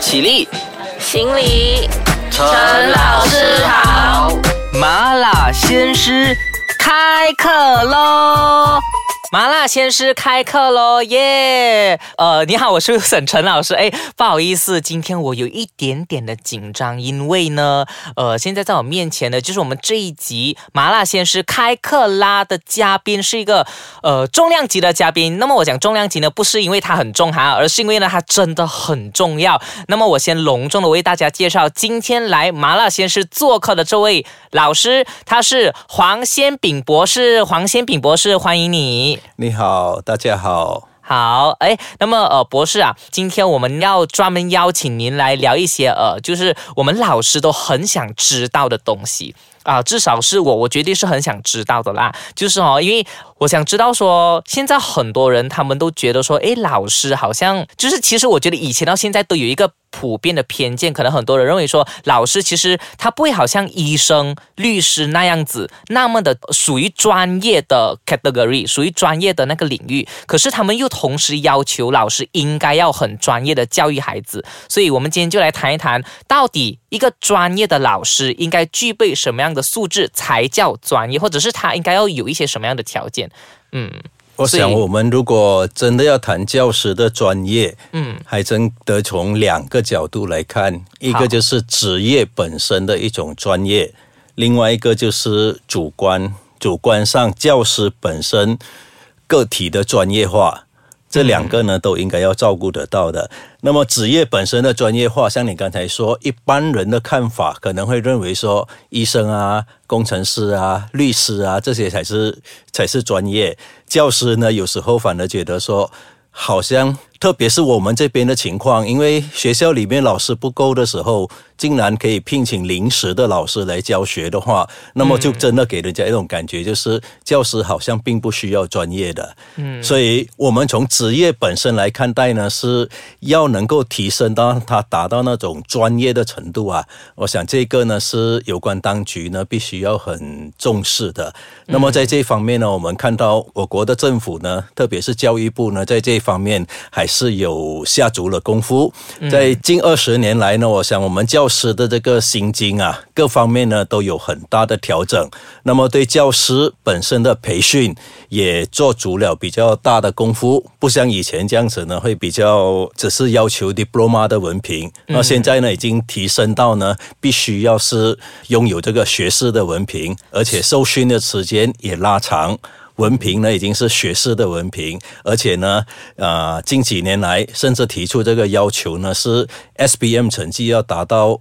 起立，行礼，陈老师好。麻辣鲜师开课喽！麻辣鲜师开课喽，耶！呃，你好，我是沈晨老师。哎，不好意思，今天我有一点点的紧张，因为呢，呃，现在在我面前的就是我们这一集麻辣鲜师开课啦的嘉宾是一个呃重量级的嘉宾。那么我讲重量级呢，不是因为他很重哈，而是因为呢他真的很重要。那么我先隆重的为大家介绍今天来麻辣鲜师做客的这位老师，他是黄先炳博士。黄先炳博士，欢迎你。你好，大家好。好，哎，那么呃，博士啊，今天我们要专门邀请您来聊一些呃，就是我们老师都很想知道的东西啊，至少是我，我绝对是很想知道的啦。就是哦，因为我想知道说，现在很多人他们都觉得说，哎，老师好像就是，其实我觉得以前到现在都有一个。普遍的偏见，可能很多人认为说，老师其实他不会好像医生、律师那样子那么的属于专业的 category，属于专业的那个领域。可是他们又同时要求老师应该要很专业的教育孩子。所以，我们今天就来谈一谈，到底一个专业的老师应该具备什么样的素质才叫专业，或者是他应该要有一些什么样的条件？嗯。我想，我们如果真的要谈教师的专业，嗯，还真得从两个角度来看，一个就是职业本身的一种专业，另外一个就是主观，主观上教师本身个体的专业化。这两个呢，都应该要照顾得到的。那么职业本身的专业化，像你刚才说，一般人的看法可能会认为说，医生啊、工程师啊、律师啊，这些才是才是专业。教师呢，有时候反而觉得说，好像。特别是我们这边的情况，因为学校里面老师不够的时候，竟然可以聘请临时的老师来教学的话，那么就真的给人家一种感觉，就是教师好像并不需要专业的。嗯，所以我们从职业本身来看待呢，是要能够提升到他达到那种专业的程度啊。我想这个呢是有关当局呢必须要很重视的。那么在这方面呢，我们看到我国的政府呢，特别是教育部呢，在这方面还。是有下足了功夫，在近二十年来呢，我想我们教师的这个薪金啊，各方面呢都有很大的调整。那么对教师本身的培训也做足了比较大的功夫，不像以前这样子呢，会比较只是要求 diploma 的文凭。那现在呢，已经提升到呢，必须要是拥有这个学士的文凭，而且受训的时间也拉长。文凭呢已经是学士的文凭，而且呢，呃，近几年来甚至提出这个要求呢，是 SBM 成绩要达到。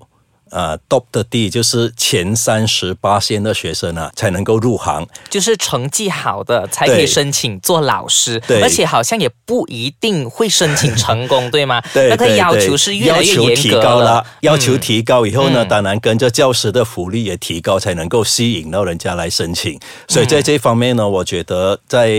呃，top 的 D 就是前三十八线的学生呢，才能够入行，就是成绩好的才可以申请做老师，对，而且好像也不一定会申请成功，对吗？对，那个要求是越来越严格了。要求提高以后呢，当然跟着教师的福利也提高，才能够吸引到人家来申请。所以在这方面呢，我觉得在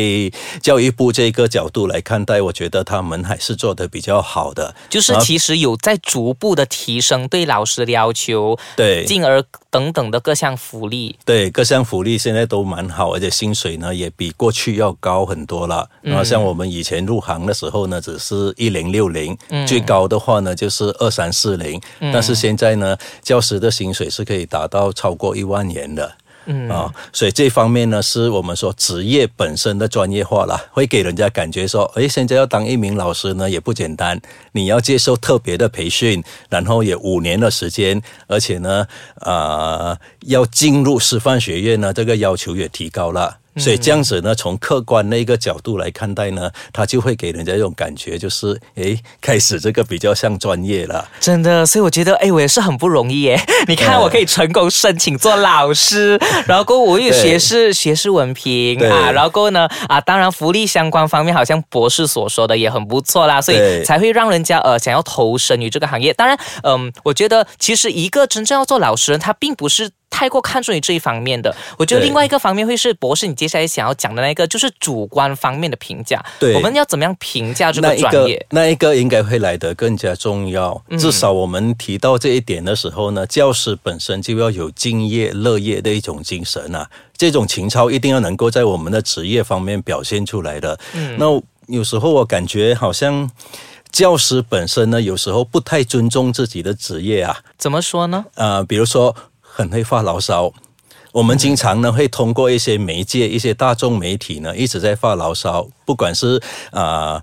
教育部这个角度来看待，我觉得他们还是做的比较好的，就是其实有在逐步的提升对老师的要求。求对，进而等等的各项福利，对各项福利现在都蛮好，而且薪水呢也比过去要高很多了。然后像我们以前入行的时候呢，只是一零六零，最高的话呢就是二三四零，但是现在呢，教师的薪水是可以达到超过一万元的。嗯啊，所以这方面呢，是我们说职业本身的专业化了，会给人家感觉说，诶，现在要当一名老师呢，也不简单，你要接受特别的培训，然后也五年的时间，而且呢，啊，要进入师范学院呢，这个要求也提高了。所以这样子呢，从客观那个角度来看待呢，他就会给人家一种感觉，就是诶，开始这个比较像专业了。真的，所以我觉得，哎，我也是很不容易耶。你看，我可以成功申请做老师，然后过我有学士学士文凭啊，然后过呢啊，当然福利相关方面，好像博士所说的也很不错啦，所以才会让人家呃想要投身于这个行业。当然，嗯，我觉得其实一个真正要做老师，他并不是。太过看重于这一方面的，我觉得另外一个方面会是博士，你接下来想要讲的那个，就是主观方面的评价。对，我们要怎么样评价这个专业？那一个应该会来得更加重要。至少我们提到这一点的时候呢，教师本身就要有敬业乐业的一种精神啊，这种情操一定要能够在我们的职业方面表现出来的。嗯，那有时候我感觉好像。教师本身呢，有时候不太尊重自己的职业啊。怎么说呢？呃，比如说很会发牢骚，我们经常呢会通过一些媒介、一些大众媒体呢一直在发牢骚，不管是啊。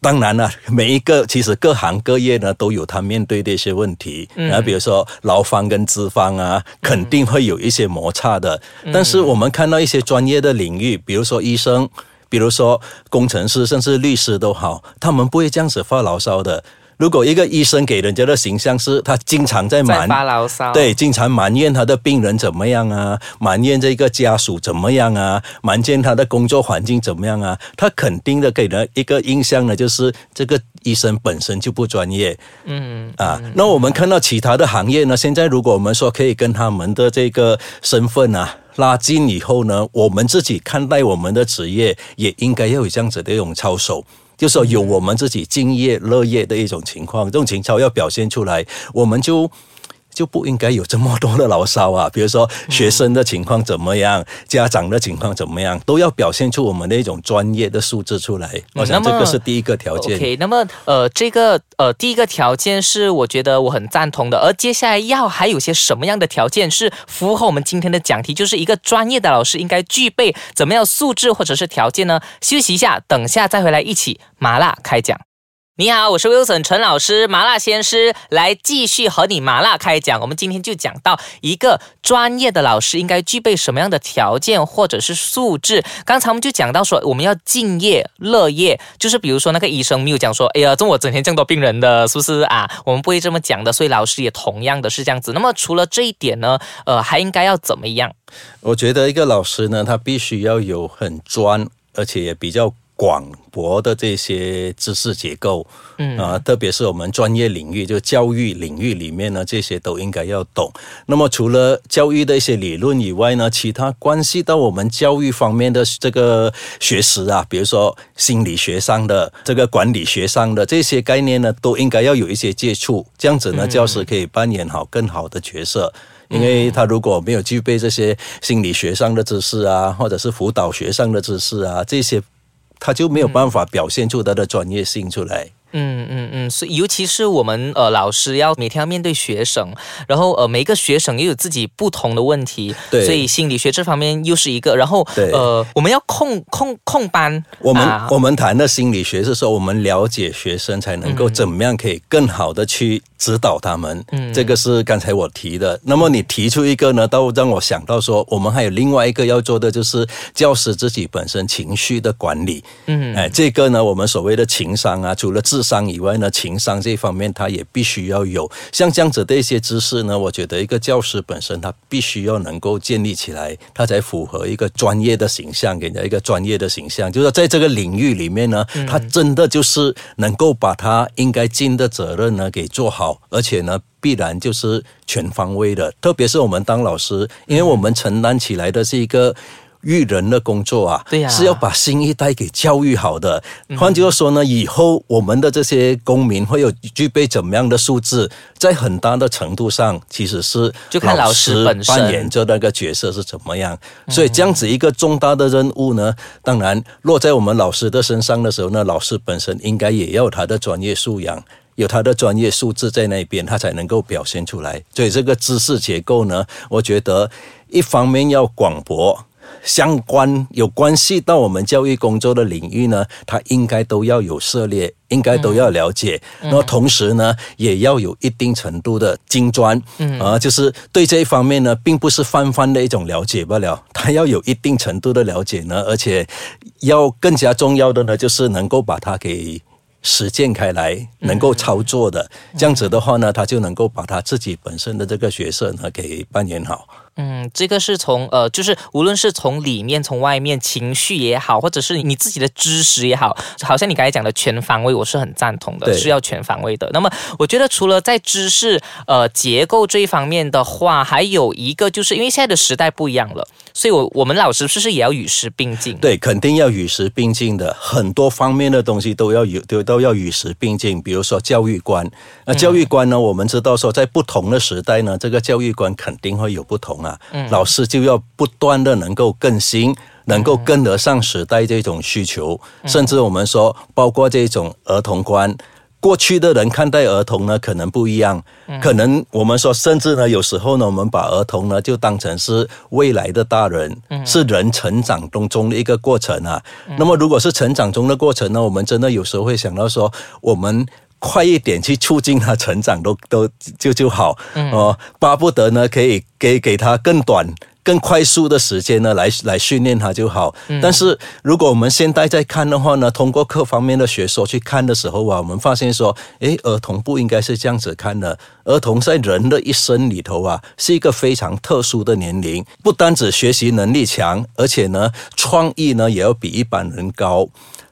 当然了，每一个其实各行各业呢都有他面对的一些问题，然后比如说劳方跟资方啊，肯定会有一些摩擦的。但是我们看到一些专业的领域，比如说医生，比如说工程师，甚至律师都好，他们不会这样子发牢骚的。如果一个医生给人家的形象是他经常在埋发牢骚，对，经常埋怨他的病人怎么样啊，埋怨这个家属怎么样啊，埋怨他的工作环境怎么样啊，他肯定的给人一个印象呢，就是这个医生本身就不专业。嗯啊，那我们看到其他的行业呢，现在如果我们说可以跟他们的这个身份啊拉近以后呢，我们自己看待我们的职业也应该要有这样子的一种操守。就说有我们自己敬业乐业的一种情况，这种情操要表现出来，我们就。就不应该有这么多的牢骚啊！比如说学生的情况怎么样，家长的情况怎么样，都要表现出我们的一种专业的素质出来。我想这个是第一个条件。OK，那么呃，这个呃，第一个条件是我觉得我很赞同的。而接下来要还有些什么样的条件是符合我们今天的讲题，就是一个专业的老师应该具备怎么样素质或者是条件呢？休息一下，等下再回来一起麻辣开讲。你好，我是 Wilson 陈老师，麻辣鲜师来继续和你麻辣开讲。我们今天就讲到一个专业的老师应该具备什么样的条件或者是素质。刚才我们就讲到说，我们要敬业乐业，就是比如说那个医生没有讲说，哎呀，这我整天见到病人的，是不是啊？我们不会这么讲的。所以老师也同样的是这样子。那么除了这一点呢，呃，还应该要怎么样？我觉得一个老师呢，他必须要有很专，而且也比较。广博的这些知识结构，嗯啊，特别是我们专业领域，就教育领域里面呢，这些都应该要懂。那么除了教育的一些理论以外呢，其他关系到我们教育方面的这个学识啊，比如说心理学上的、这个管理学上的这些概念呢，都应该要有一些接触。这样子呢，教师可以扮演好更好的角色。因为他如果没有具备这些心理学上的知识啊，或者是辅导学上的知识啊，这些。他就没有办法表现出他的专业性出来。嗯嗯嗯，所以尤其是我们呃老师要每天要面对学生，然后呃每一个学生又有自己不同的问题，对，所以心理学这方面又是一个，然后呃我们要控控控班。我们我们谈的心理学是说，我们了解学生才能够怎么样可以更好的去指导他们。嗯，这个是刚才我提的。那么你提出一个呢，都让我想到说，我们还有另外一个要做的就是教师自己本身情绪的管理。嗯，哎，这个呢，我们所谓的情商啊，除了智商以外呢，情商这方面他也必须要有。像这样子的一些知识呢，我觉得一个教师本身他必须要能够建立起来，他才符合一个专业的形象，给人家一个专业的形象。就是在这个领域里面呢，他真的就是能够把他应该尽的责任呢给做好，而且呢，必然就是全方位的。特别是我们当老师，因为我们承担起来的是一个。育人的工作啊，对呀，是要把新一代给教育好的。换句话说呢，以后我们的这些公民会有具备怎么样的素质，在很大的程度上，其实是就看老师扮演着那个角色是怎么样。所以这样子一个重大的任务呢，当然落在我们老师的身上的时候呢，老师本身应该也要他的专业素养，有他的专业素质在那边，他才能够表现出来。所以这个知识结构呢，我觉得一方面要广博。相关有关系到我们教育工作的领域呢，他应该都要有涉猎，应该都要了解。那么同时呢，也要有一定程度的精专，啊，就是对这一方面呢，并不是泛泛的一种了解不了，他要有一定程度的了解呢，而且要更加重要的呢，就是能够把它给实践开来，能够操作的。这样子的话呢，他就能够把他自己本身的这个角色呢给扮演好。嗯，这个是从呃，就是无论是从里面、从外面，情绪也好，或者是你自己的知识也好，好像你刚才讲的全方位，我是很赞同的，是要全方位的。那么，我觉得除了在知识呃结构这一方面的话，还有一个就是因为现在的时代不一样了，所以我我们老师是不是也要与时并进？对，肯定要与时并进的，很多方面的东西都要有都都要与时并进。比如说教育观，那教育观呢，我们知道说在不同的时代呢，这个教育观肯定会有不同。啊，老师就要不断的能够更新，能够跟得上时代这种需求，甚至我们说，包括这种儿童观。过去的人看待儿童呢，可能不一样。可能我们说，甚至呢，有时候呢，我们把儿童呢，就当成是未来的大人，是人成长当中的一个过程啊。那么，如果是成长中的过程呢，我们真的有时候会想到说，我们快一点去促进他成长，都都就就好哦，巴不得呢，可以给给他更短。更快速的时间呢，来来训练它就好。但是如果我们现在在看的话呢，通过各方面的学说去看的时候啊，我们发现说，诶，儿童不应该是这样子看的。儿童在人的一生里头啊，是一个非常特殊的年龄，不单指学习能力强，而且呢，创意呢也要比一般人高。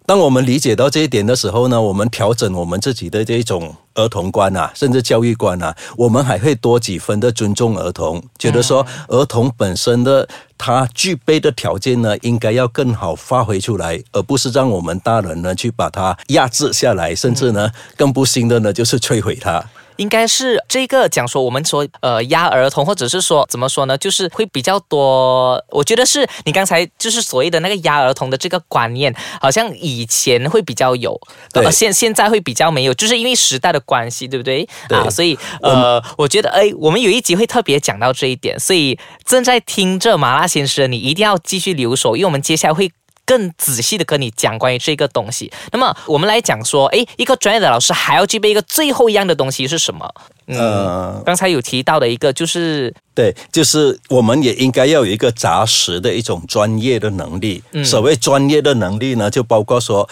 当我们理解到这一点的时候呢，我们调整我们自己的这种儿童观啊，甚至教育观啊，我们还会多几分的尊重儿童，觉得说儿童本身的他具备的条件呢，应该要更好发挥出来，而不是让我们大人呢去把它压制下来，甚至呢更不幸的呢就是摧毁它。应该是这个讲说，我们说呃压儿童，或者是说怎么说呢，就是会比较多。我觉得是你刚才就是所谓的那个压儿童的这个观念，好像以前会比较有，对，现现在会比较没有，就是因为时代的关系，对不对？啊，所以呃，我觉得哎，我们有一集会特别讲到这一点，所以正在听这麻辣先生，你一定要继续留守，因为我们接下来会。更仔细的跟你讲关于这个东西。那么我们来讲说，哎，一个专业的老师还要具备一个最后一样的东西是什么？嗯，刚才有提到的一个就是，对，就是我们也应该要有一个扎实的一种专业的能力。所谓专业的能力呢，就包括说，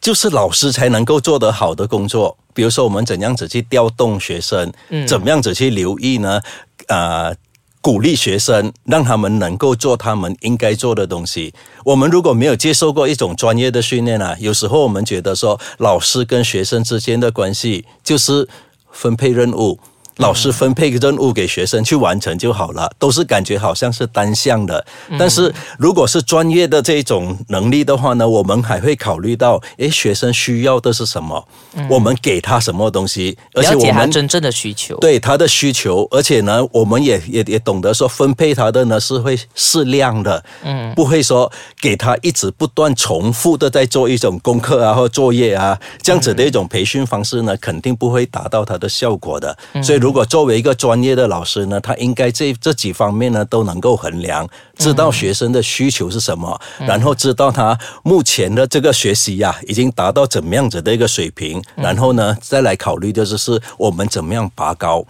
就是老师才能够做得好的工作。比如说，我们怎样子去调动学生，嗯怎么样子去留意呢？啊。鼓励学生，让他们能够做他们应该做的东西。我们如果没有接受过一种专业的训练啊，有时候我们觉得说，老师跟学生之间的关系就是分配任务。老师分配任务给学生去完成就好了，都是感觉好像是单向的。但是如果是专业的这种能力的话呢，我们还会考虑到，诶，学生需要的是什么？我们给他什么东西？而且我们真正的需求，对他的需求，而且呢，我们也也也懂得说分配他的呢是会适量的，嗯，不会说给他一直不断重复的在做一种功课啊或作业啊，这样子的一种培训方式呢，肯定不会达到他的效果的。所以如如果作为一个专业的老师呢，他应该这这几方面呢都能够衡量，知道学生的需求是什么，然后知道他目前的这个学习呀已经达到怎么样子的一个水平，然后呢再来考虑的就是我们怎么样拔高。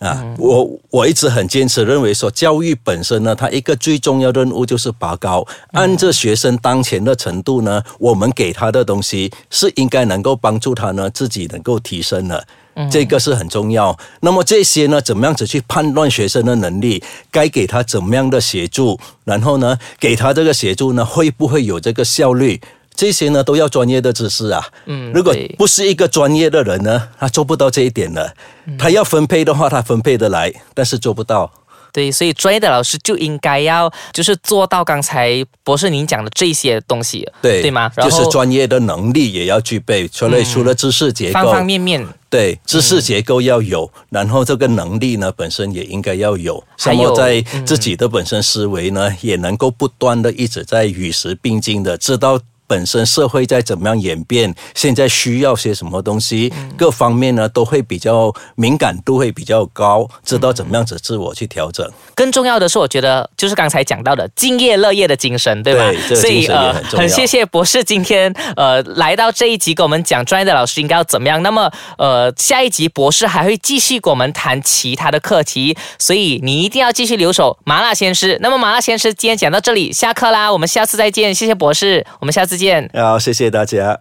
啊。我我一直很坚持认为说，教育本身呢，它一个最重要的任务就是拔高，按着学生当前的程度呢，我们给他的东西是应该能够帮助他呢自己能够提升的。这个是很重要。那么这些呢，怎么样子去判断学生的能力？该给他怎么样的协助？然后呢，给他这个协助呢，会不会有这个效率？这些呢，都要专业的知识啊。嗯，如果不是一个专业的人呢，他做不到这一点的。他要分配的话，他分配得来，但是做不到。对，所以专业的老师就应该要就是做到刚才博士您讲的这些东西，对对吗？就是专业的能力也要具备，除了除了知识结构，方方面面，对，知识结构要有，然后这个能力呢本身也应该要有，还有在自己的本身思维呢也能够不断的一直在与时并进的知道。本身社会在怎么样演变，现在需要些什么东西，各方面呢都会比较敏感度会比较高，知道怎么样子自我去调整。更重要的是，我觉得就是刚才讲到的敬业乐业的精神，对吧？对，所以呃，很谢谢博士今天呃来到这一集，给我们讲专业的老师应该要怎么样。那么呃，下一集博士还会继续跟我们谈其他的课题，所以你一定要继续留守麻辣鲜师。那么麻辣鲜师今天讲到这里，下课啦，我们下次再见，谢谢博士，我们下次。见好，谢谢大家。